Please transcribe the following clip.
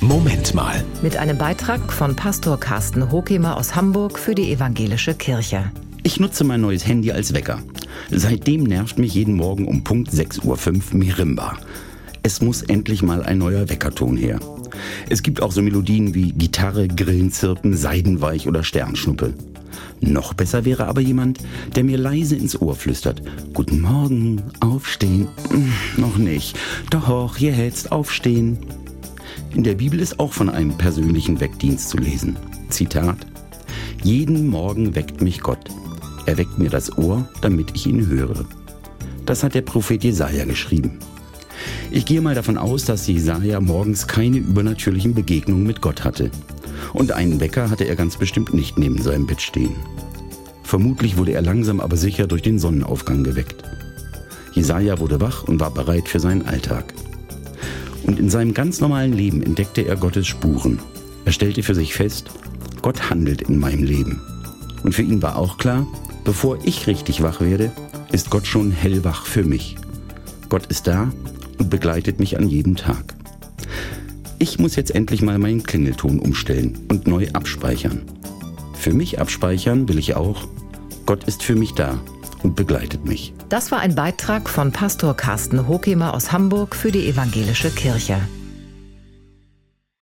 Moment mal. Mit einem Beitrag von Pastor Carsten Hokemer aus Hamburg für die Evangelische Kirche. Ich nutze mein neues Handy als Wecker. Seitdem nervt mich jeden Morgen um Punkt 6.05 Uhr Mirimba. Es muss endlich mal ein neuer Weckerton her. Es gibt auch so Melodien wie Gitarre, Grillenzirpen, Seidenweich oder Sternschnuppe. Noch besser wäre aber jemand, der mir leise ins Ohr flüstert. Guten Morgen, aufstehen. Hm, noch nicht. Doch, jetzt aufstehen. In der Bibel ist auch von einem persönlichen Weckdienst zu lesen. Zitat. Jeden Morgen weckt mich Gott. Er weckt mir das Ohr, damit ich ihn höre. Das hat der Prophet Jesaja geschrieben. Ich gehe mal davon aus, dass Jesaja morgens keine übernatürlichen Begegnungen mit Gott hatte. Und einen Wecker hatte er ganz bestimmt nicht neben seinem Bett stehen. Vermutlich wurde er langsam aber sicher durch den Sonnenaufgang geweckt. Jesaja wurde wach und war bereit für seinen Alltag. Und in seinem ganz normalen Leben entdeckte er Gottes Spuren. Er stellte für sich fest, Gott handelt in meinem Leben. Und für ihn war auch klar, bevor ich richtig wach werde, ist Gott schon hellwach für mich. Gott ist da und begleitet mich an jedem Tag. Ich muss jetzt endlich mal meinen Klingelton umstellen und neu abspeichern. Für mich abspeichern will ich auch, Gott ist für mich da und begleitet mich. Das war ein Beitrag von Pastor Carsten Hokemer aus Hamburg für die Evangelische Kirche.